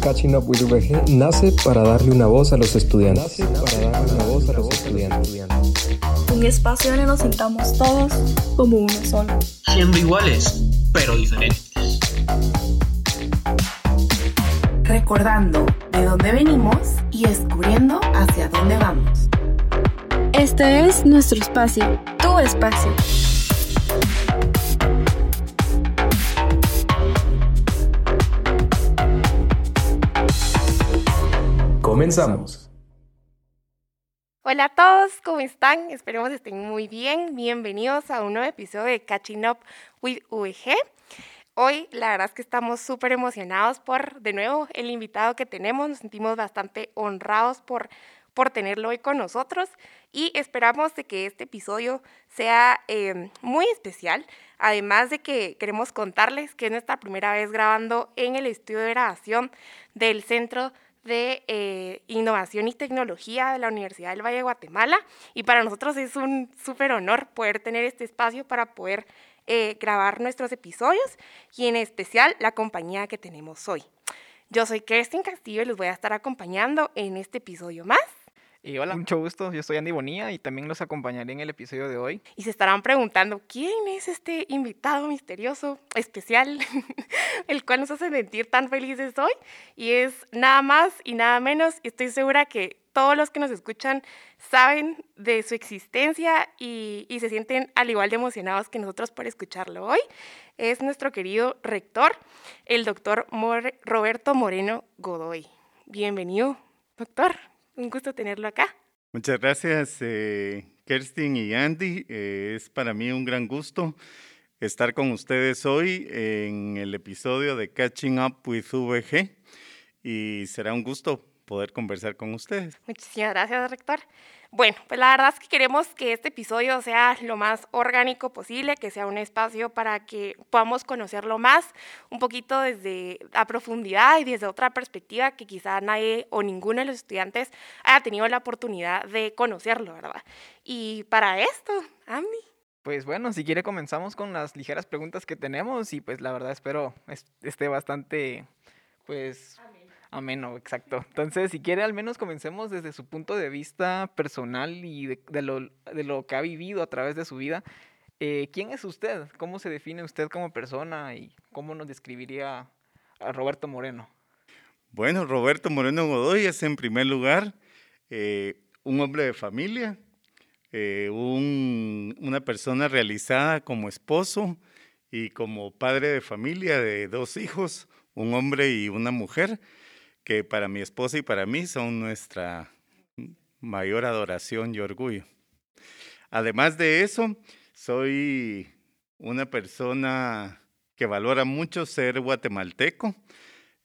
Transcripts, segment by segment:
Catching Up with VG nace para darle una voz a los estudiantes. para darle una voz a los estudiantes. Un espacio donde nos sintamos todos como uno solo. Siendo iguales, pero diferentes. Recordando de dónde venimos y descubriendo hacia dónde vamos. Este es nuestro espacio, tu espacio. Comenzamos. Hola a todos, ¿cómo están? Esperemos estén muy bien. Bienvenidos a un nuevo episodio de Catching Up with VG. Hoy la verdad es que estamos súper emocionados por, de nuevo, el invitado que tenemos. Nos sentimos bastante honrados por, por tenerlo hoy con nosotros y esperamos de que este episodio sea eh, muy especial. Además de que queremos contarles que es nuestra primera vez grabando en el estudio de grabación del Centro de eh, Innovación y Tecnología de la Universidad del Valle de Guatemala. Y para nosotros es un súper honor poder tener este espacio para poder eh, grabar nuestros episodios y en especial la compañía que tenemos hoy. Yo soy Kerstin Castillo y les voy a estar acompañando en este episodio más. Y hola, mucho gusto. Yo soy Andy Bonilla y también los acompañaré en el episodio de hoy. Y se estarán preguntando, ¿quién es este invitado misterioso, especial, el cual nos hace sentir tan felices hoy? Y es nada más y nada menos, y estoy segura que todos los que nos escuchan saben de su existencia y, y se sienten al igual de emocionados que nosotros por escucharlo hoy. Es nuestro querido rector, el doctor Roberto Moreno Godoy. Bienvenido, doctor. Un gusto tenerlo acá. Muchas gracias, eh, Kerstin y Andy. Eh, es para mí un gran gusto estar con ustedes hoy en el episodio de Catching Up with VG y será un gusto poder conversar con ustedes. Muchísimas gracias, rector. Bueno, pues la verdad es que queremos que este episodio sea lo más orgánico posible, que sea un espacio para que podamos conocerlo más, un poquito desde a profundidad y desde otra perspectiva que quizá nadie o ninguno de los estudiantes haya tenido la oportunidad de conocerlo, ¿verdad? Y para esto, Andy. Pues bueno, si quiere comenzamos con las ligeras preguntas que tenemos y pues la verdad espero esté bastante, pues... Ameno, exacto. Entonces, si quiere, al menos comencemos desde su punto de vista personal y de, lo, de lo, que ha vivido a través de su vida. Eh, ¿Quién es usted? ¿Cómo se define usted como persona y cómo nos describiría a Roberto Moreno? Bueno, Roberto Moreno Godoy es en primer lugar eh, un hombre de familia, eh, una persona realizada como esposo y como padre de familia de dos hijos, un hombre y una mujer que para mi esposa y para mí son nuestra mayor adoración y orgullo. Además de eso, soy una persona que valora mucho ser guatemalteco.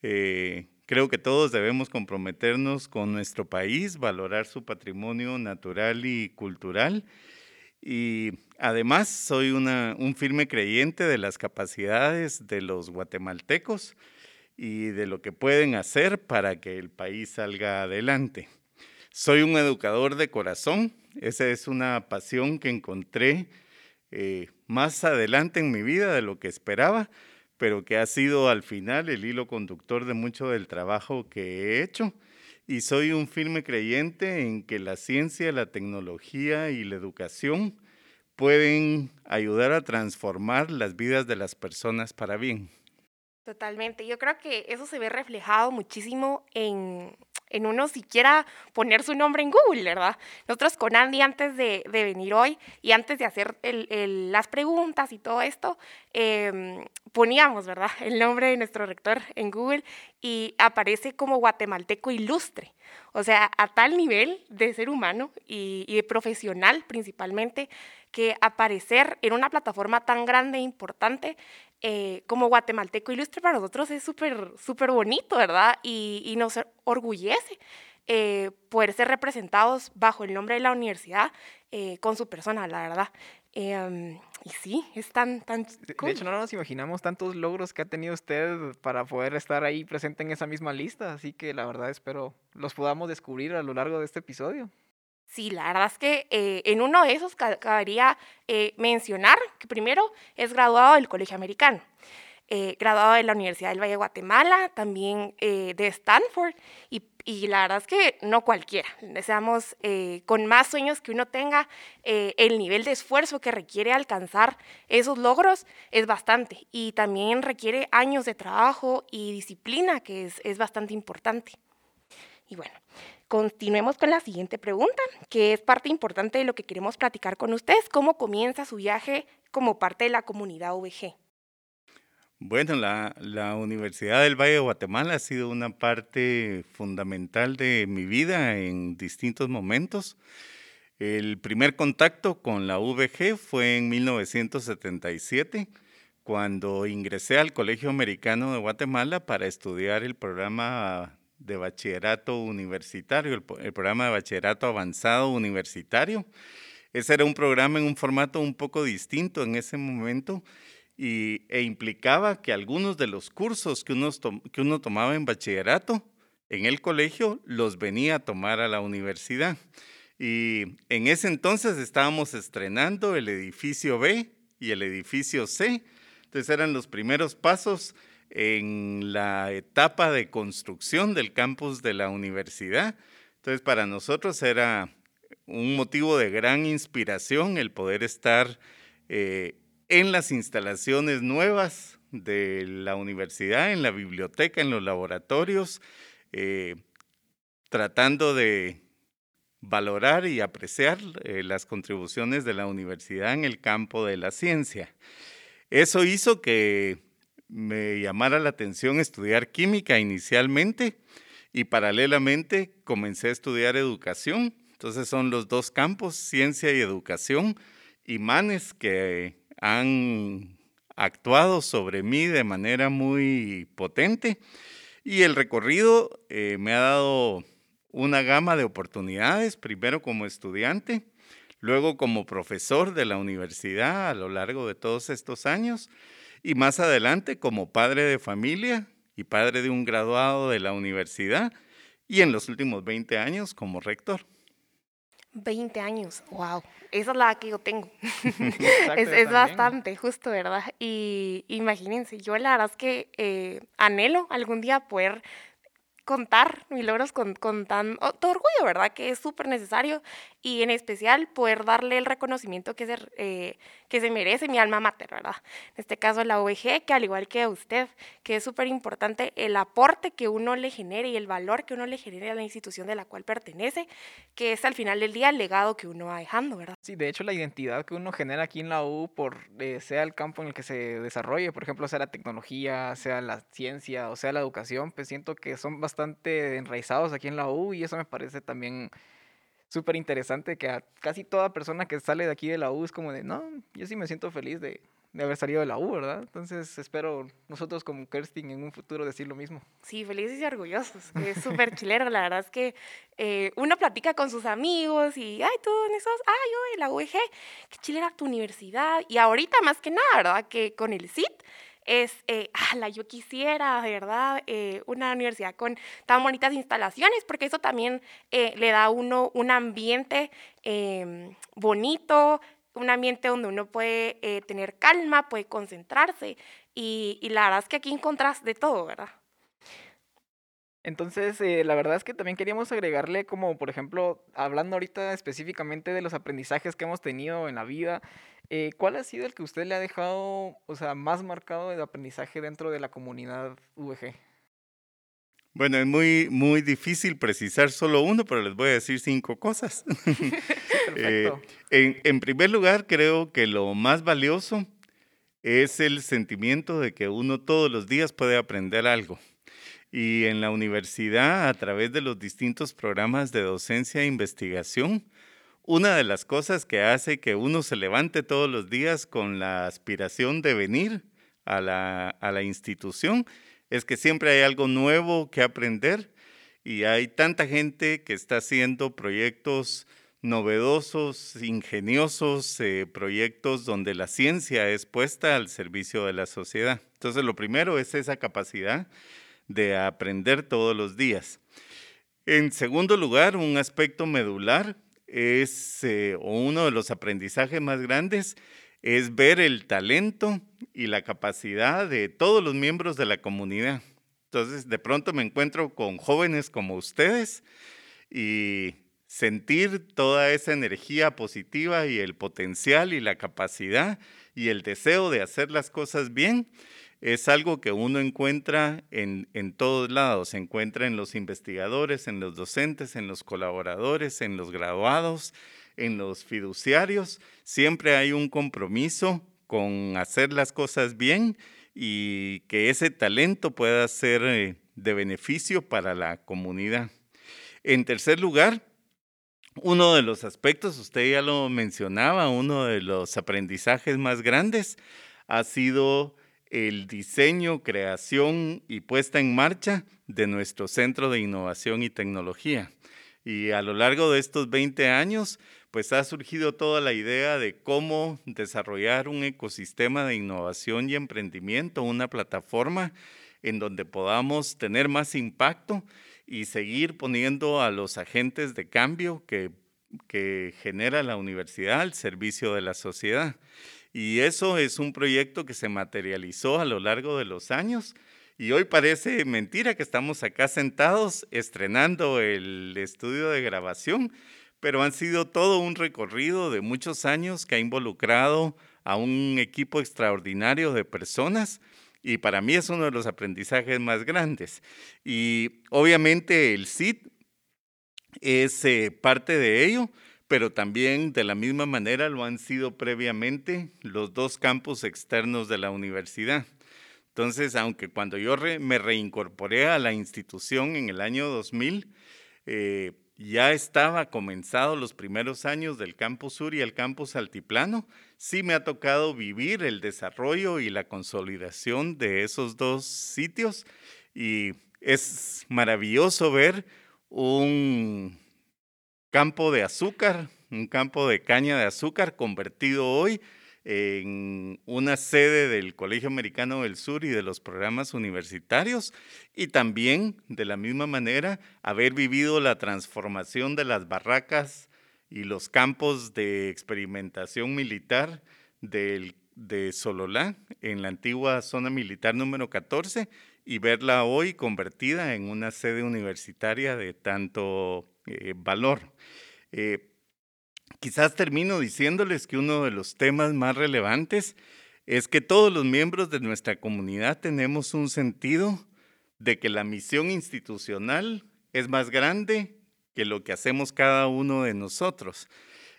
Eh, creo que todos debemos comprometernos con nuestro país, valorar su patrimonio natural y cultural. Y además soy un firme creyente de las capacidades de los guatemaltecos y de lo que pueden hacer para que el país salga adelante. Soy un educador de corazón, esa es una pasión que encontré eh, más adelante en mi vida de lo que esperaba, pero que ha sido al final el hilo conductor de mucho del trabajo que he hecho. Y soy un firme creyente en que la ciencia, la tecnología y la educación pueden ayudar a transformar las vidas de las personas para bien. Totalmente. Yo creo que eso se ve reflejado muchísimo en, en uno siquiera poner su nombre en Google, ¿verdad? Nosotros con Andy antes de, de venir hoy y antes de hacer el, el, las preguntas y todo esto, eh, poníamos, ¿verdad? El nombre de nuestro rector en Google y aparece como guatemalteco ilustre. O sea, a tal nivel de ser humano y, y de profesional principalmente, que aparecer en una plataforma tan grande e importante eh, como guatemalteco ilustre para nosotros es súper, súper bonito, ¿verdad? Y, y nos orgullece eh, poder ser representados bajo el nombre de la universidad eh, con su persona, la verdad. Em, y sí, es tan, tan cool. De hecho, no nos imaginamos tantos logros que ha tenido usted para poder estar ahí presente en esa misma lista, así que la verdad espero los podamos descubrir a lo largo de este episodio. Sí, la verdad es que eh, en uno de esos cabería eh, mencionar que primero es graduado del Colegio Americano. eh, graduado de la Universidad del Valle de Guatemala, también eh, de Stanford, y, la verdad es que no cualquiera. Deseamos, con más sueños que uno tenga, el nivel de esfuerzo que requiere alcanzar esos logros es bastante, y también requiere años de trabajo y disciplina, que es, es bastante importante. Y bueno, continuemos con la siguiente pregunta, que es parte importante de lo que queremos platicar con ustedes. ¿Cómo comienza su viaje como parte de la comunidad VG? Bueno, la, la, Universidad del Valle de Guatemala ha sido una parte fundamental de mi vida en distintos momentos. El primer contacto con la VG fue en 1977, cuando ingresé al Colegio Americano de Guatemala para estudiar el programa de bachillerato universitario, el, programa de bachillerato avanzado universitario. Ese era un programa en un formato un poco distinto en ese momento y, e implicaba que algunos de los cursos que uno, que uno tomaba en bachillerato en el colegio los venía a tomar a la universidad. Y en ese entonces estábamos estrenando el edificio B y el edificio C. Entonces eran los primeros pasos en la etapa de construcción del campus de la universidad. Entonces para nosotros era un motivo de gran inspiración el poder estar eh, en las instalaciones nuevas de la universidad, en la biblioteca, en los laboratorios, eh, tratando de valorar y apreciar eh, las contribuciones de la universidad en el campo de la ciencia. Eso hizo que me llamara la atención estudiar química inicialmente y paralelamente comencé a estudiar educación. Entonces son los dos campos, ciencia y educación, imanes que han actuado sobre mí de manera muy potente. Y el recorrido eh, me ha dado una gama de oportunidades, primero como estudiante, luego como profesor de la universidad a lo largo de todos estos años y más adelante como padre de familia y padre de un graduado de la universidad y en los últimos 20 años como rector. 20 años, wow, esa es la que yo tengo. es, es bastante, justo, ¿verdad? Y imagínense, yo la verdad es que eh, anhelo algún día poder contar mis logros con, con tan todo orgullo, ¿verdad? Que es súper necesario y en especial poder darle el reconocimiento que se, eh, que se merece mi alma mater, ¿verdad? En este caso la OVG, que al igual que usted, que es súper importante el aporte que uno le genere y el valor que uno le genere a la institución de la cual pertenece, que es al final del día el legado que uno va dejando, ¿verdad? Sí, de hecho la identidad que uno genera aquí en la U, por eh, sea el campo en el que se desarrolle, por ejemplo, sea la tecnología, sea la ciencia o sea la educación, pues siento que son bastante enraizados aquí en la U y eso me parece también súper interesante que a casi toda persona que sale de aquí de la U es como de, no, yo sí me siento feliz de, de haber salido de la U, ¿verdad? Entonces espero nosotros como Kerstin en un futuro decir lo mismo. Sí, felices y orgullosos. Es súper chilero, la verdad es que eh, uno platica con sus amigos y, ay, tú en esos, ay, yo en la UEG, qué chilera tu universidad. Y ahorita más que nada, ¿verdad? Que con el CIT es, eh, ala, yo quisiera, verdad, eh, una universidad con tan bonitas instalaciones, porque eso también eh, le da a uno un ambiente em, bonito, un ambiente donde uno puede eh, tener calma, puede concentrarse, y, y, la verdad es que aquí encontrás de todo, ¿verdad? Entonces, la verdad es que también queríamos agregarle como, por ejemplo, hablando ahorita específicamente de los aprendizajes que hemos tenido en la vida, eh, ¿Cuál ha sido el que usted le ha dejado, o sea, más marcado de aprendizaje dentro de la comunidad VG? Bueno, es muy, muy difícil precisar solo uno, pero les voy a decir cinco cosas. eh, en, en primer lugar, creo que lo más valioso es el sentimiento de que uno todos los días puede aprender algo. Y en la universidad, a través de los distintos programas de docencia e investigación, una de las cosas que hace que uno se levante todos los días con la aspiración de venir a la, institución es que siempre hay algo nuevo que aprender y hay tanta gente que está haciendo proyectos novedosos, ingeniosos, eh, proyectos donde la ciencia es puesta al servicio de la sociedad. Entonces, lo primero es esa capacidad de aprender todos los días. En segundo lugar, un aspecto medular es, eh, uno de los aprendizajes más grandes, es ver el talento y la capacidad de todos los miembros de la comunidad. Entonces, de pronto me encuentro con jóvenes como ustedes y sentir toda esa energía positiva y el potencial y la capacidad y el deseo de hacer las cosas bien es algo que uno encuentra en, en, todos lados, se encuentra en los investigadores, en los docentes, en los colaboradores, en los graduados, en los fiduciarios. Siempre hay un compromiso con hacer las cosas bien y que ese talento pueda ser eh, de beneficio para la comunidad. En tercer lugar, uno de los aspectos, usted ya lo mencionaba, uno de los aprendizajes más grandes ha sido el diseño, creación y puesta en marcha de nuestro Centro de Innovación y Tecnología. Y a lo largo de estos 20 años, pues ha surgido toda la idea de cómo desarrollar un ecosistema de innovación y emprendimiento, una plataforma en donde podamos tener más impacto y seguir poniendo a los agentes de cambio que, que genera la universidad al servicio de la sociedad. Y eso es un proyecto que se materializó a lo largo de los años. Y hoy parece mentira que estamos acá sentados estrenando el estudio de grabación, pero han sido todo un recorrido de muchos años que ha involucrado a un equipo extraordinario de personas y para mí es uno de los aprendizajes más grandes. Y obviamente el CIT es eh, parte de ello, pero también de la misma manera lo han sido previamente los dos campus externos de la universidad. Entonces, aunque cuando yo me reincorporé a la institución en el año 2000, eh, ya estaba comenzado los primeros años del campus sur y el campus altiplano, sí me ha tocado vivir el desarrollo y la consolidación de esos dos sitios y es maravilloso ver un campo de azúcar, un campo de caña de azúcar convertido hoy en una sede del Colegio Americano del Sur y de los programas universitarios. Y también de la misma manera haber vivido la transformación de las barracas y los campos de experimentación militar de Sololá en la antigua zona militar número 14 y verla hoy convertida en una sede universitaria de tanto eh, valor. Eh, quizás termino diciéndoles que uno de los temas más relevantes es que todos los miembros de nuestra comunidad tenemos un sentido de que la misión institucional es más grande que lo que hacemos cada uno de nosotros.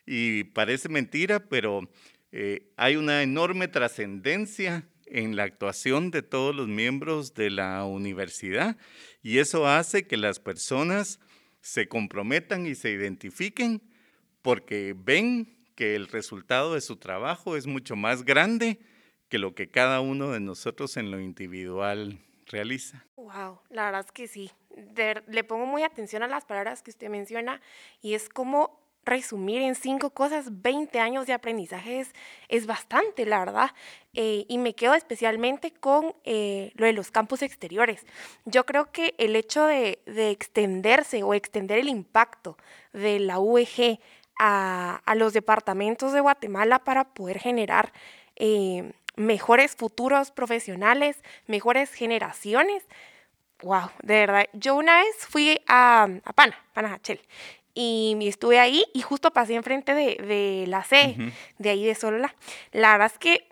Y parece mentira, pero eh, hay una enorme trascendencia en la actuación de todos los miembros de la universidad y eso hace que las personas se comprometan y se identifiquen porque ven que el resultado de su trabajo es mucho más grande que lo que cada uno de nosotros en lo individual realiza. Wow, la verdad es que sí. le pongo muy atención a las palabras que usted menciona y es como resumir en cinco cosas 20 años de aprendizaje es, bastante, la verdad. Eh, y me quedo especialmente con eh, lo de los campos exteriores. Yo creo que el hecho de, extenderse o extender el impacto de la UEG a, los departamentos de Guatemala para poder generar eh, mejores futuros profesionales, mejores generaciones. Wow, de verdad. Yo una vez fui a, a Pana, Panajachel, y estuve ahí y justo pasé enfrente de, de la C, de ahí de Solola. La verdad es que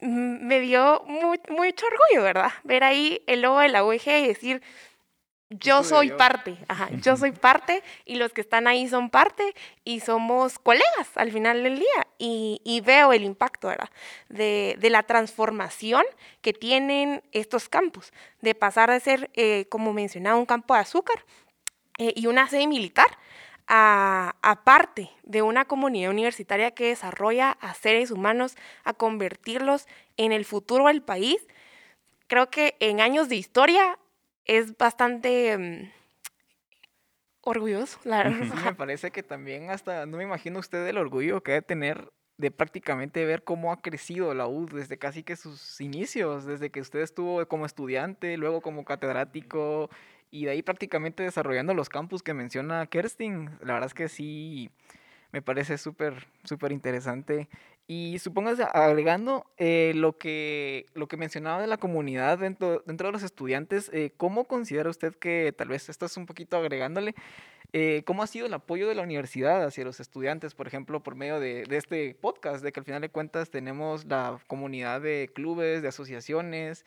me dio mucho orgullo, ¿verdad? Ver ahí el logo de la UEG y decir, yo soy parte, ajá, yo soy parte y los que están ahí son parte y somos colegas al final del día y, y veo el impacto ¿verdad? De, de, la transformación que tienen estos campos, de pasar de ser, eh, como mencionaba, un campo de azúcar eh, y una sede militar a, parte de una comunidad universitaria que desarrolla a seres humanos, a convertirlos en el futuro del país, creo que en años de historia es bastante mm, orgulloso, la verdad. me parece que también hasta, no me imagino usted el orgullo que debe tener de prácticamente ver cómo ha crecido la U desde casi que sus inicios, desde que usted estuvo como estudiante, luego como catedrático y de ahí prácticamente desarrollando los campus que menciona Kerstin. La verdad es que sí, me parece súper, súper interesante. Y supóngase, agregando eh, lo, que, lo que mencionaba de la comunidad dentro, dentro de los estudiantes, eh, ¿cómo considera usted que, tal vez esto es un poquito agregándole, eh, cómo ha sido el apoyo de la universidad hacia los estudiantes, por ejemplo, por medio de, de, este podcast, de que al final de cuentas tenemos la comunidad de clubes, de asociaciones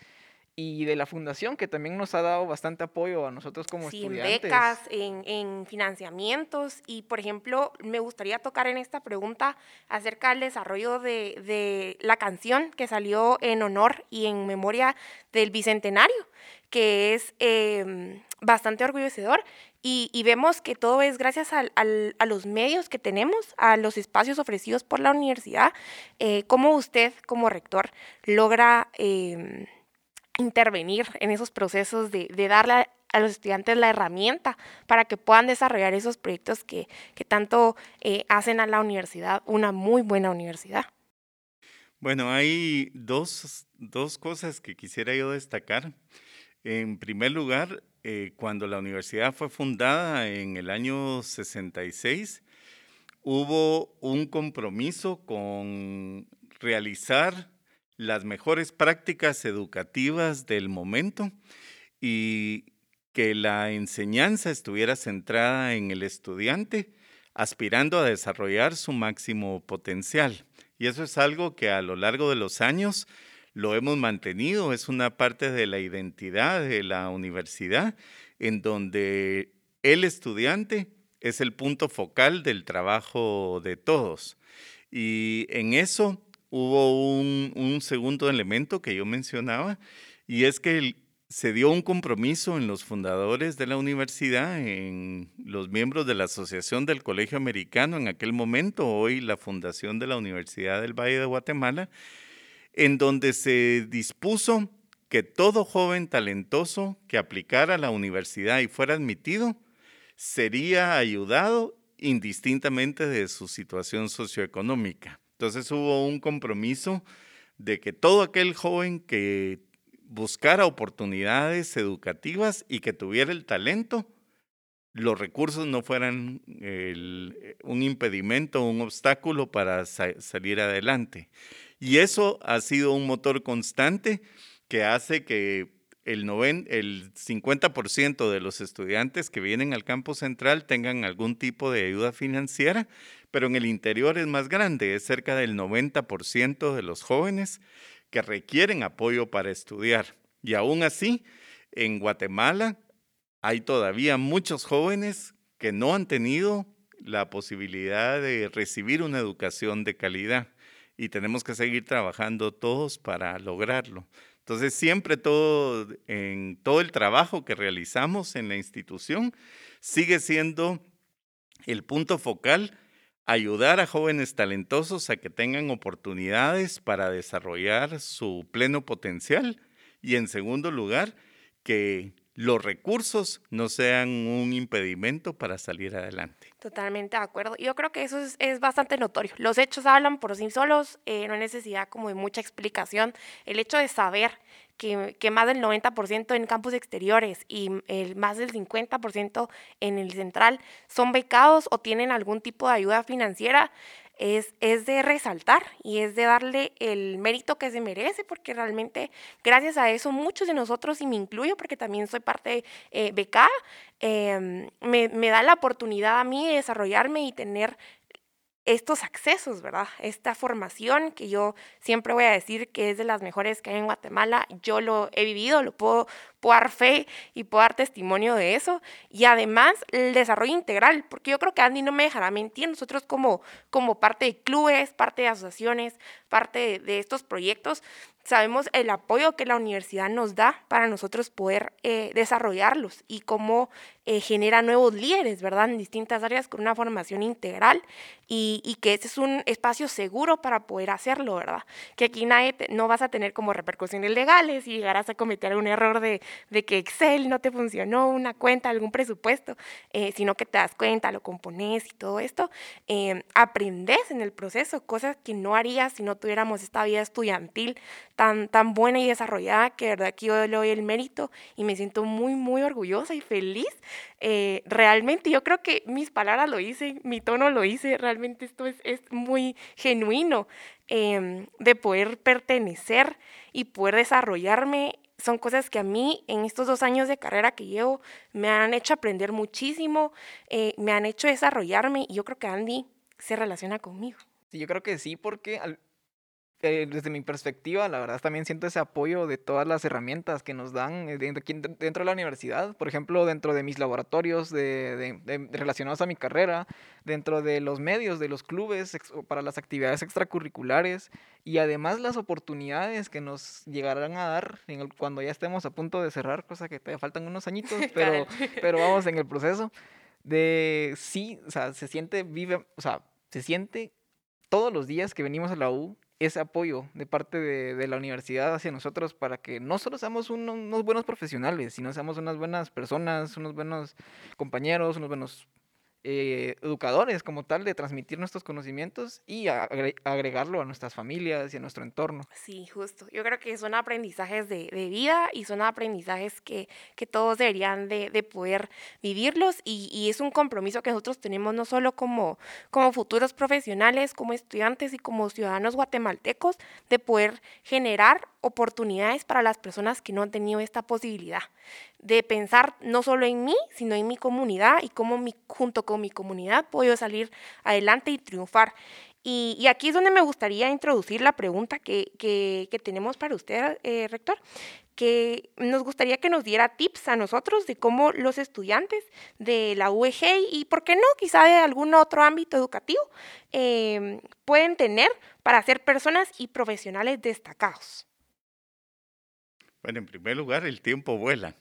y de la fundación que también nos ha dado bastante apoyo a nosotros como sí, estudiantes. en becas, en, en, financiamientos y por ejemplo me gustaría tocar en esta pregunta acerca del desarrollo de, de, la canción que salió en honor y en memoria del Bicentenario, que es eh, bastante orgullecedor y, y, vemos que todo es gracias al, al, a los medios que tenemos, a los espacios ofrecidos por la universidad, eh, cómo usted como rector logra... Eh, intervenir en esos procesos de, darle a los estudiantes la herramienta para que puedan desarrollar esos proyectos que, que tanto eh, hacen a la universidad una muy buena universidad. Bueno, hay dos, dos cosas que quisiera yo destacar. En primer lugar, eh, cuando la universidad fue fundada en el año 66, hubo un compromiso con realizar las mejores prácticas educativas del momento y que la enseñanza estuviera centrada en el estudiante, aspirando a desarrollar su máximo potencial. Y eso es algo que a lo largo de los años lo hemos mantenido, es una parte de la identidad de la universidad, en donde el estudiante es el punto focal del trabajo de todos. Y en eso hubo un, un, segundo elemento que yo mencionaba, y es que se dio un compromiso en los fundadores de la universidad, en los miembros de la Asociación del Colegio Americano en aquel momento, hoy la Fundación de la Universidad del Valle de Guatemala, en donde se dispuso que todo joven talentoso que aplicara a la universidad y fuera admitido sería ayudado indistintamente de su situación socioeconómica. Entonces hubo un compromiso de que todo aquel joven que buscara oportunidades educativas y que tuviera el talento, los recursos no fueran el, un impedimento, un obstáculo para sa salir adelante. Y eso ha sido un motor constante que hace que el, el 50% de los estudiantes que vienen al campo central tengan algún tipo de ayuda financiera, pero en el interior es más grande, es cerca del 90% de los jóvenes que requieren apoyo para estudiar. Y aún así, en Guatemala hay todavía muchos jóvenes que no han tenido la posibilidad de recibir una educación de calidad y tenemos que seguir trabajando todos para lograrlo. Entonces, siempre todo, en todo el trabajo que realizamos en la institución sigue siendo el punto focal ayudar a jóvenes talentosos a que tengan oportunidades para desarrollar su pleno potencial y en segundo lugar, que los recursos no sean un impedimento para salir adelante. Totalmente de acuerdo. Yo creo que eso es, bastante notorio. Los hechos hablan por sí solos, eh, no hay necesidad como de mucha explicación. El hecho de saber que, más del 90% en campus exteriores y el más del 50% en el central son becados o tienen algún tipo de ayuda financiera, es, es, de resaltar y es de darle el mérito que se merece, porque realmente gracias a eso muchos de nosotros, y me incluyo porque también soy parte eh, becada, eh, me, me da la oportunidad a mí de desarrollarme y tener estos accesos, ¿verdad? Esta formación que yo siempre voy a decir que es de las mejores que hay en Guatemala, yo lo he vivido, lo puedo, puedo dar fe y puedo dar testimonio de eso. Y además el desarrollo integral, porque yo creo que Andy no me dejará mentir, nosotros como, como parte de clubes, parte de asociaciones, parte de, de estos proyectos, sabemos el apoyo que la universidad nos da para nosotros poder eh, desarrollarlos y cómo eh, genera nuevos líderes, ¿verdad? En distintas áreas con una formación integral y, y, que ese es un espacio seguro para poder hacerlo, ¿verdad? Que aquí nadie te, no vas a tener como repercusiones legales y llegarás a cometer algún error de, de que Excel no te funcionó, una cuenta, algún presupuesto, eh, sino que te das cuenta, lo compones y todo esto. aprendes en el proceso, cosas que no harías si no tuviéramos esta vida estudiantil tan, tan buena y desarrollada que de verdad que yo le doy el mérito y me siento muy, muy orgullosa y feliz. Eh, realmente yo creo que mis palabras lo hice, mi tono lo hice, realmente esto es, es muy genuino em, de poder pertenecer y poder desarrollarme son cosas que a mí en estos dos años de carrera que llevo me han hecho aprender muchísimo, eh, me han hecho desarrollarme y yo creo que Andy se relaciona conmigo. Sí, yo creo que sí, porque eh, desde mi perspectiva, la verdad también siento ese apoyo de todas las herramientas que nos dan eh, dentro, dentro de la universidad, por ejemplo, dentro de mis laboratorios de, relacionados a mi carrera, dentro de los medios, de los clubes, para las actividades extracurriculares y además las oportunidades que nos llegarán a dar cuando ya estemos a punto de cerrar, cosa que todavía faltan unos añitos, pero, pero vamos en el proceso de sí, o sea, se siente, vive, o sea, se siente todos los días que venimos a la U ese apoyo de parte de, la universidad hacia nosotros para que no solo seamos unos buenos profesionales, sino seamos unas buenas personas, unos buenos compañeros, unos buenos eh, educadores como tal de transmitir nuestros conocimientos y agregarlo a nuestras familias y a nuestro entorno. Sí, justo. Yo creo que son aprendizajes de, vida y son aprendizajes que, todos deberían de, de poder vivirlos y, es un compromiso que nosotros tenemos no solo como futuros profesionales, como estudiantes y como ciudadanos guatemaltecos, de poder generar oportunidades para las personas que no han tenido esta posibilidad de pensar no solo en mí, sino en mi comunidad y cómo mi, junto con mi comunidad puedo salir adelante y triunfar. Y, aquí es donde me gustaría introducir la pregunta que, que, tenemos para usted, eh, rector, que nos gustaría que nos diera tips a nosotros de cómo los estudiantes de la UEG y, ¿por qué no?, quizá de algún otro ámbito educativo, eh, pueden tener para ser personas y profesionales destacados. Bueno, en primer lugar, el tiempo vuela.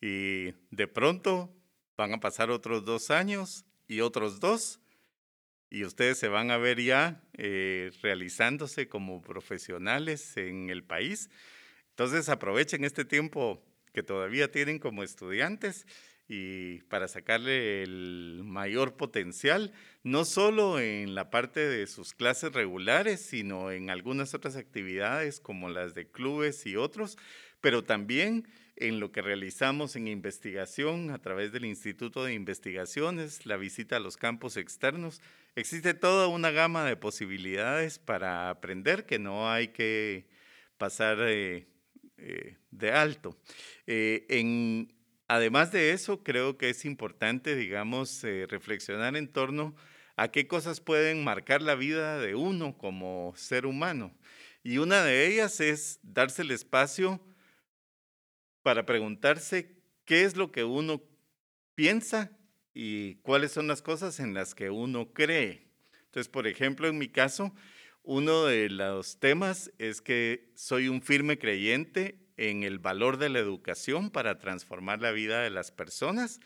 Y de pronto van a pasar otros dos años y otros dos, y ustedes se van a ver ya eh, realizándose como profesionales en el país. Entonces aprovechen este tiempo que todavía tienen como estudiantes y para sacarle el mayor potencial, no solo en la parte de sus clases regulares, sino en algunas otras actividades como las de clubes y otros, pero también en lo que realizamos en investigación a través del Instituto de Investigaciones, la visita a los campos externos. Existe toda una gama de posibilidades para aprender que no hay que pasar eh, eh, de alto. Eh, además de eso, creo que es importante, digamos, reflexionar en torno a qué cosas pueden marcar la vida de uno como ser humano. Y una de ellas es darse el espacio para preguntarse qué es lo que uno piensa y cuáles son las cosas en las que uno cree. Entonces, por ejemplo, en mi caso, uno de los temas es que soy un firme creyente en el valor de la educación para transformar la vida de las personas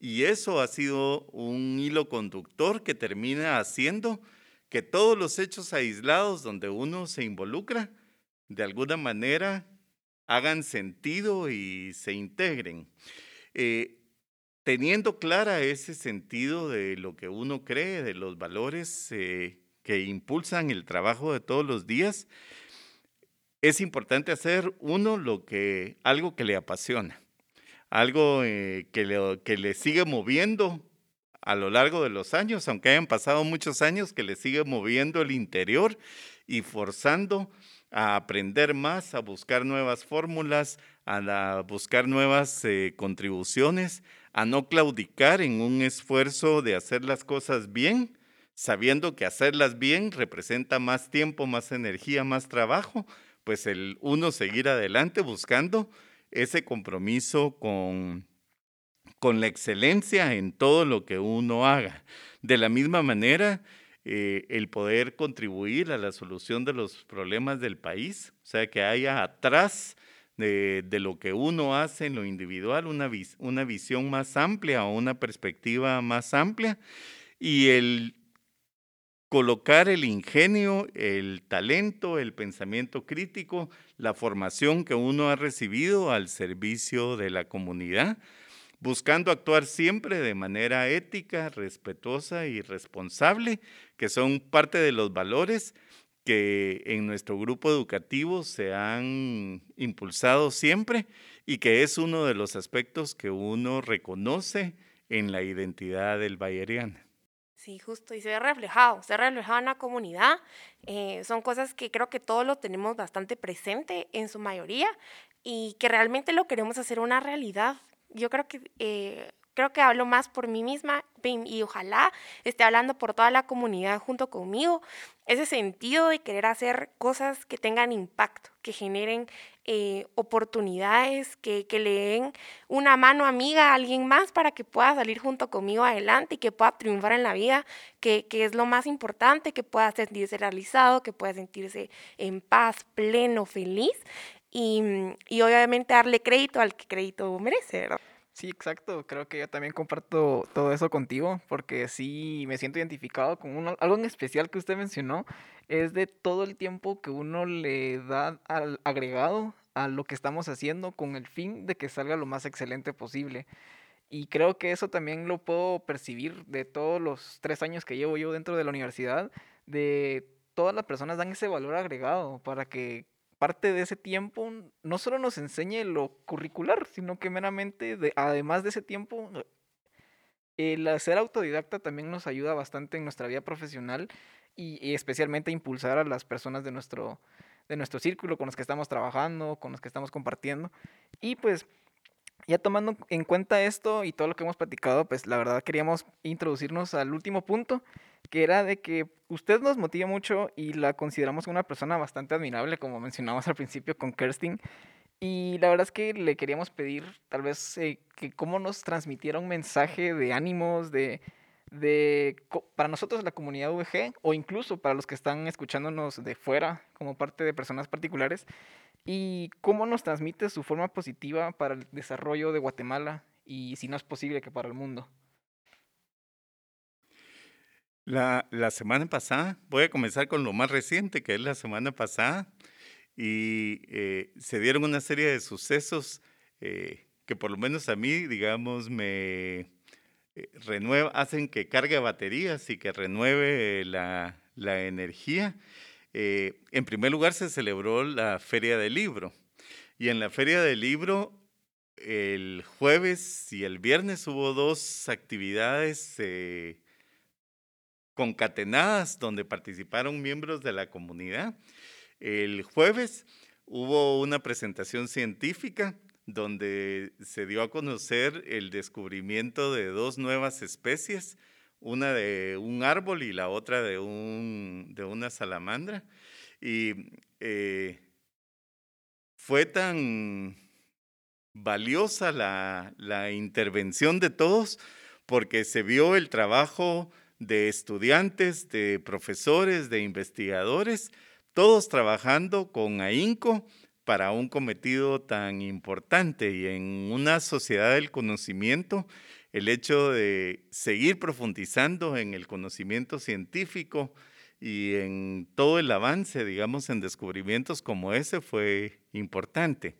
y eso ha sido un hilo conductor que termina haciendo que todos los hechos aislados donde uno se involucra, de alguna manera hagan sentido y se integren. Eh, teniendo clara ese sentido de lo que uno cree, de los valores eh, que impulsan el trabajo de todos los días, es importante hacer uno lo que algo que le apasiona, algo eh, que, le, que le sigue moviendo a lo largo de los años, aunque hayan pasado muchos años, que le sigue moviendo el interior y forzando a aprender más, a buscar nuevas fórmulas, a buscar nuevas eh, contribuciones, a no claudicar en un esfuerzo de hacer las cosas bien, sabiendo que hacerlas bien representa más tiempo, más energía, más trabajo, pues el uno seguir adelante buscando ese compromiso con, con la excelencia en todo lo que uno haga. De la misma manera, eh, el poder contribuir a la solución de los problemas del país, o sea, que haya atrás de, lo que uno hace en lo individual una, una visión más amplia o una perspectiva más amplia. Y el colocar el ingenio, el talento, el pensamiento crítico, la formación que uno ha recibido al servicio de la comunidad buscando actuar siempre de manera ética, respetuosa y responsable, que son parte de los valores que en nuestro grupo educativo se han impulsado siempre y que es uno de los aspectos que uno reconoce en la identidad del bayeriana. Sí, justo, y se ve reflejado, se ve reflejado en la comunidad. Eh, son cosas que creo que todos lo tenemos bastante presente en su mayoría y que realmente lo queremos hacer una realidad. Yo creo que eh, creo que hablo más por mí misma y ojalá esté hablando por toda la comunidad junto conmigo. Ese sentido de querer hacer cosas que tengan impacto, que generen eh, oportunidades, que, que, le den una mano amiga a alguien más para que pueda salir junto conmigo adelante y que pueda triunfar en la vida, que, que es lo más importante, que pueda sentirse realizado, que pueda sentirse en paz, pleno, feliz y, y obviamente darle crédito al que crédito merece, ¿verdad? Sí, exacto. Creo que yo también comparto todo eso contigo, porque sí me siento identificado con uno, algo en especial que usted mencionó, es de todo el tiempo que uno le da al agregado a lo que estamos haciendo con el fin de que salga lo más excelente posible. Y creo que eso también lo puedo percibir de todos los tres años que llevo yo dentro de la universidad, de todas las personas dan ese valor agregado para que parte de ese tiempo no solo nos enseñe lo curricular, sino que meramente, además de ese tiempo, el ser autodidacta también nos ayuda bastante en nuestra vida profesional y, especialmente a impulsar a las personas de nuestro, de nuestro círculo con los que estamos trabajando, con los que estamos compartiendo. Y pues ya tomando en cuenta esto y todo lo que hemos platicado, pues la verdad queríamos introducirnos al último punto, que era de que usted nos motiva mucho y la consideramos una persona bastante admirable, como mencionamos al principio con Kerstin. Y la verdad es que le queríamos pedir tal vez eh, que cómo nos transmitiera un mensaje de ánimos, de, de para nosotros la comunidad VG o incluso para los que están escuchándonos de fuera como parte de personas particulares y cómo nos transmite su forma positiva para el desarrollo de Guatemala y si no es posible que para el mundo. La, semana pasada, voy a comenzar con lo más reciente, que es la semana pasada, y eh, se dieron una serie de sucesos eh, que por lo menos a mí, digamos, me eh, renueva, hacen que cargue baterías y que renueve la, energía. en primer lugar, se celebró la Feria del Libro, y en la Feria del Libro el jueves y el viernes hubo dos actividades concatenadas donde participaron miembros de la comunidad. El jueves hubo una presentación científica donde se dio a conocer el descubrimiento de dos nuevas especies, una de un árbol y la otra de, un, de una salamandra. Y eh, fue tan valiosa la, la intervención de todos porque se vio el trabajo de estudiantes, de profesores, de investigadores, todos trabajando con ahínco para un cometido tan importante y en una sociedad del conocimiento, el hecho de seguir profundizando en el conocimiento científico y en todo el avance, digamos, en descubrimientos como ese fue importante.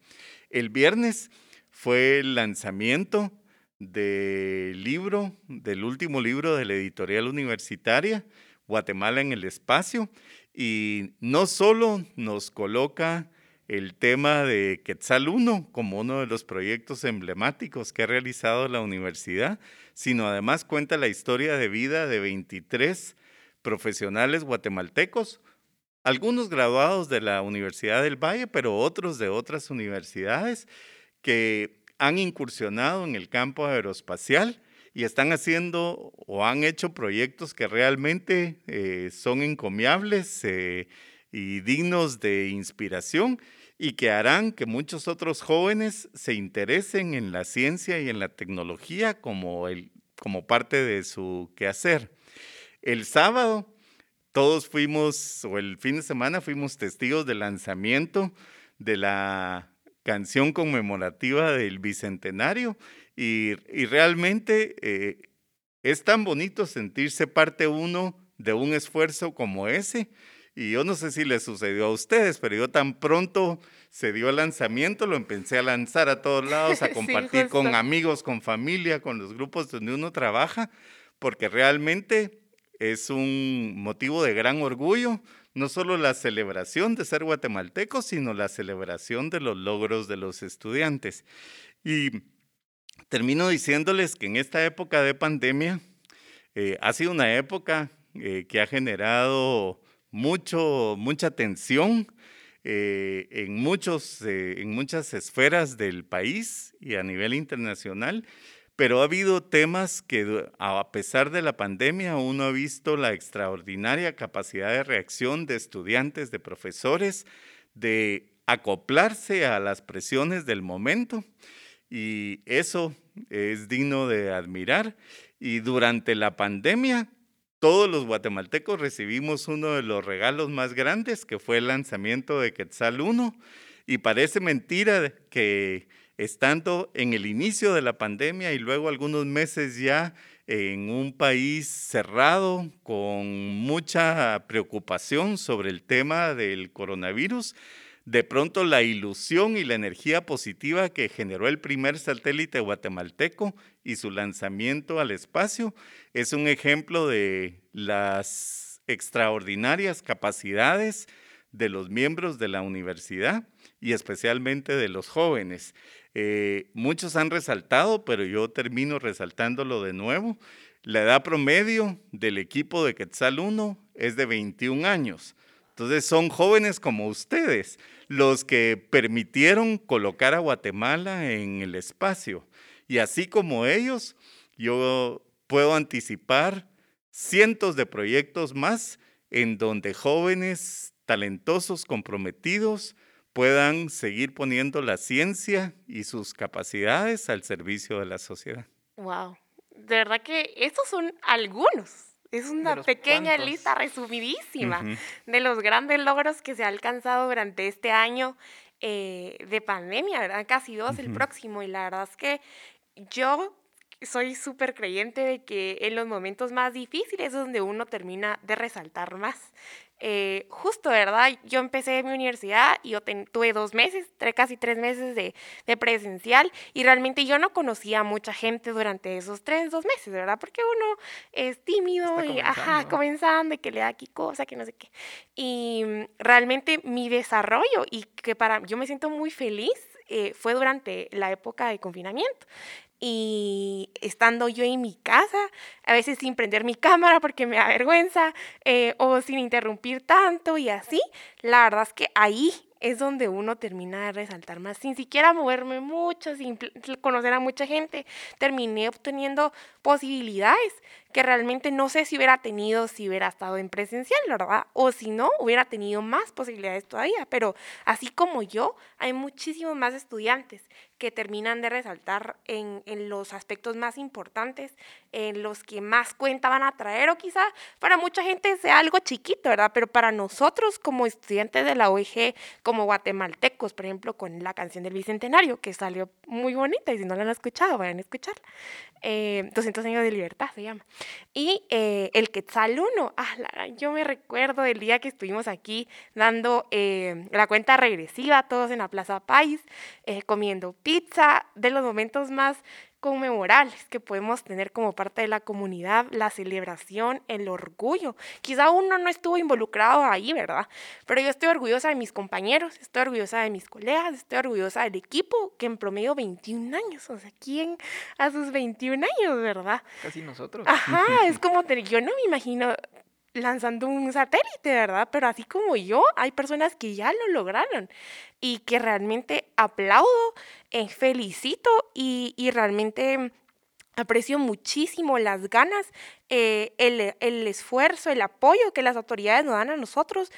El viernes fue el lanzamiento del libro, del último libro de la editorial universitaria, Guatemala en el espacio, y no solo nos coloca el tema de Quetzal 1 como uno de los proyectos emblemáticos que ha realizado la universidad, sino además cuenta la historia de vida de 23 profesionales guatemaltecos, algunos graduados de la Universidad del Valle, pero otros de otras universidades que han incursionado en el campo aeroespacial y están haciendo o han hecho proyectos que realmente eh, son encomiables eh, y dignos de inspiración y que harán que muchos otros jóvenes se interesen en la ciencia y en la tecnología como, el, como parte de su quehacer. El sábado todos fuimos, o el fin de semana fuimos testigos del lanzamiento de la canción conmemorativa del Bicentenario y, realmente eh, es tan bonito sentirse parte uno de un esfuerzo como ese. Y yo no sé si le sucedió a ustedes, pero yo tan pronto se dio el lanzamiento, lo empecé a lanzar a todos lados, a compartir con amigos, con familia, con los grupos donde uno trabaja, porque realmente es un motivo de gran orgullo no solo la celebración de ser guatemalteco, sino la celebración de los logros de los estudiantes. Y termino diciéndoles que en esta época de pandemia, Eh, ha sido una época eh, que ha generado mucho, mucha tensión eh, en, muchos, en muchas esferas del país y a nivel internacional, pero ha habido temas que a pesar de la pandemia uno ha visto la extraordinaria capacidad de reacción de estudiantes, de profesores, de acoplarse a las presiones del momento y eso es digno de admirar. Y durante la pandemia, todos los guatemaltecos recibimos uno de los regalos más grandes, que fue el lanzamiento de Quetzal 1. Y parece mentira que estando en el inicio de la pandemia y luego algunos meses ya en un país cerrado con mucha preocupación sobre el tema del coronavirus, de pronto la ilusión y la energía positiva que generó el primer satélite guatemalteco y su lanzamiento al espacio es un ejemplo de las extraordinarias capacidades de los miembros de la universidad y especialmente de los jóvenes. Eh, muchos han resaltado, pero yo termino resaltándolo de nuevo. La edad promedio del equipo de Quetzal 1 es de 21 años. Entonces son jóvenes como ustedes los que permitieron colocar a Guatemala en el espacio. Y así como ellos, yo puedo anticipar cientos de proyectos más en donde jóvenes talentosos, comprometidos, puedan seguir poniendo la ciencia y sus capacidades al servicio de la sociedad. Wow, de verdad que estos son algunos es una pequeña lista resumidísima de los grandes logros que se ha alcanzado durante este año eh, de pandemia, ¿verdad? Casi dos el próximo. Y la verdad es que yo soy súper creyente de que en los momentos más difíciles es donde uno termina de resaltar más. Eh, justo, ¿verdad? Yo empecé mi universidad y yo tuve dos meses, casi tres meses de, presencial y realmente yo no conocía a mucha gente durante esos tres, dos meses, ¿verdad? Porque uno es tímido y, ajá, comenzando y que le da aquí cosa, que no sé qué. Y mm, realmente mi desarrollo y que para, yo me siento muy feliz eh, fue durante la época de confinamiento y estando yo en mi casa, a veces sin prender mi cámara porque me da vergüenza eh, o sin interrumpir tanto y así, la verdad es que ahí es donde uno termina de resaltar más, sin siquiera moverme mucho, sin conocer a mucha gente, terminé obteniendo posibilidades que realmente no sé si hubiera tenido si hubiera estado en presencial, ¿verdad? O si no, hubiera tenido más posibilidades todavía, pero así como yo, hay muchísimos más estudiantes que terminan de resaltar en, en, los aspectos más importantes, en los que más cuenta van a traer, o quizá para mucha gente sea algo chiquito, ¿verdad? Pero para nosotros como estudiantes de la OEG, como guatemaltecos, por ejemplo, con la canción del Bicentenario, que salió muy bonita, y si no la han escuchado, vayan a escucharla. Eh, 200 años de libertad se llama. Y eh, el Quetzal 1, ah, yo me recuerdo del día que estuvimos aquí dando eh, la cuenta regresiva, todos en la Plaza País, eh, comiendo pizza, de los momentos más que podemos tener como parte de la comunidad, la celebración, el orgullo. Quizá uno no estuvo involucrado ahí, ¿verdad? Pero yo estoy orgullosa de mis compañeros, estoy orgullosa de mis colegas, estoy orgullosa del equipo, que en promedio 21 años, o sea, ¿quién a sus 21 años, verdad? Casi nosotros. Ajá, es como, yo no me imagino lanzando un satélite, ¿verdad? Pero así como yo, hay personas que ya lo lograron y que realmente aplaudo, eh, felicito y, realmente aprecio muchísimo las ganas, eh, el, esfuerzo, el apoyo que las autoridades nos dan a nosotros,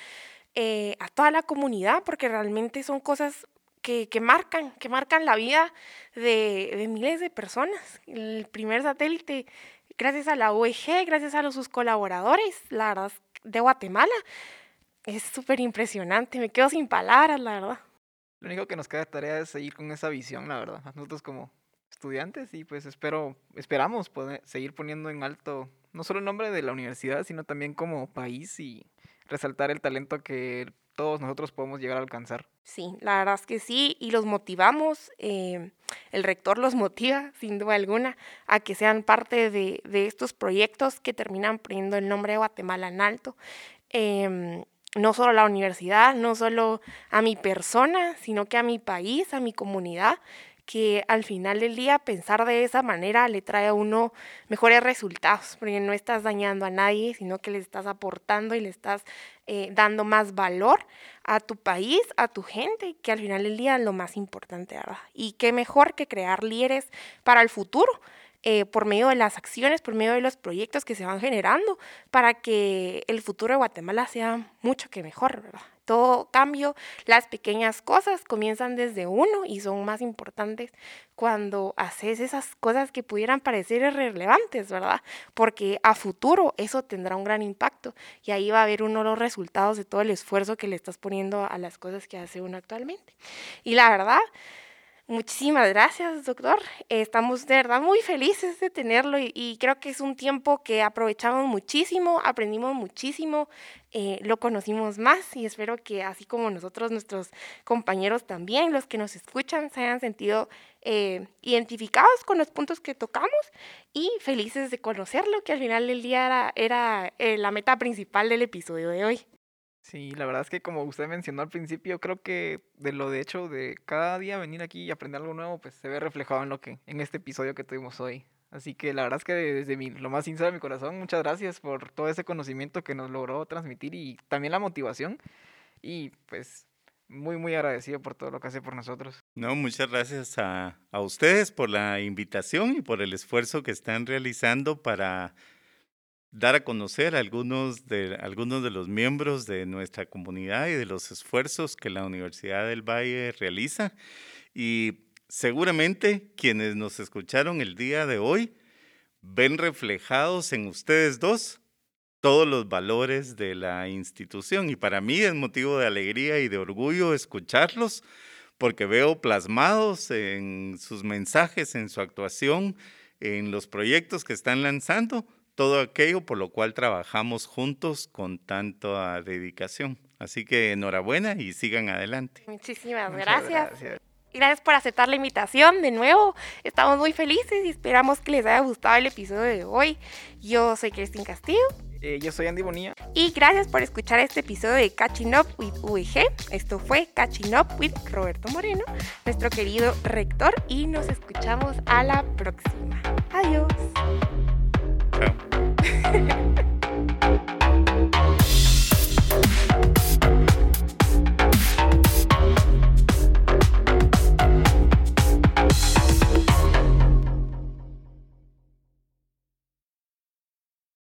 eh, a toda la comunidad, porque realmente son cosas que, marcan, que marcan la vida de, de miles de personas. El primer satélite gracias a la OEG, gracias a los, sus colaboradores, la verdad, de Guatemala. Es súper impresionante, me quedo sin palabras, la verdad. Lo único que nos queda tarea es seguir con esa visión, la verdad. Nosotros como estudiantes y pues espero, esperamos poder seguir poniendo en alto no solo el nombre de la universidad, sino también como país y resaltar el talento que todos nosotros podemos llegar a alcanzar. Sí, la verdad es que sí, y los motivamos, eh, el rector los motiva, sin duda alguna, a que sean parte de, estos proyectos que terminan poniendo el nombre de Guatemala en alto. Em, no solo a la universidad, no solo a mi persona, sino que a mi país, a mi comunidad, que al final del día pensar de esa manera le trae a uno mejores resultados, porque no estás dañando a nadie, sino que le estás aportando y le estás eh, dando más valor a tu país, a tu gente, que al final del día es lo más importante, ¿verdad? Y qué mejor que crear líderes para el futuro. Eh, por medio de las acciones, por medio de los proyectos que se van generando, para que el futuro de Guatemala sea mucho que mejor, ¿verdad? Todo cambio, las pequeñas cosas comienzan desde uno y son más importantes cuando haces esas cosas que pudieran parecer irrelevantes, ¿verdad? Porque a futuro eso tendrá un gran impacto y ahí va a haber uno los resultados de todo el esfuerzo que le estás poniendo a las cosas que hace uno actualmente. Y la verdad, Muchísimas gracias, doctor. Estamos de verdad muy felices de tenerlo y, creo que es un tiempo que aprovechamos muchísimo, aprendimos muchísimo, eh, lo conocimos más y espero que así como nosotros, nuestros compañeros también, los que nos escuchan, se hayan sentido eh, identificados con los puntos que tocamos y felices de conocerlo, que al final del día era, eh, la meta principal del episodio de hoy. Sí, la verdad es que como usted mencionó al principio, creo que de lo de hecho de cada día venir aquí y aprender algo nuevo, pues se ve reflejado en lo que en este episodio que tuvimos hoy. Así que la verdad es que desde mi, lo más sincero de mi corazón, muchas gracias por todo ese conocimiento que nos logró transmitir y también la motivación. Y pues muy, muy agradecido por todo lo que hace por nosotros. No, muchas gracias a, a ustedes por la invitación y por el esfuerzo que están realizando para dar a conocer a algunos de, algunos de los miembros de nuestra comunidad y de los esfuerzos que la Universidad del Valle realiza. Y seguramente quienes nos escucharon el día de hoy ven reflejados en ustedes dos todos los valores de la institución. Y para mí es motivo de alegría y de orgullo escucharlos porque veo plasmados en sus mensajes, en su actuación, en los proyectos que están lanzando, todo aquello por lo cual trabajamos juntos con tanta dedicación. Así que enhorabuena y sigan adelante. Muchísimas gracias. gracias. por aceptar la invitación de nuevo. Estamos muy felices y esperamos que les haya gustado el episodio de hoy. Yo soy Cristín Castillo. Eh, yo soy Andy Bonilla. Y gracias por escuchar este episodio de Catching Up with UEG. Esto fue Catching Up with Roberto Moreno, nuestro querido rector, y nos escuchamos a la próxima. Adiós. Thank you.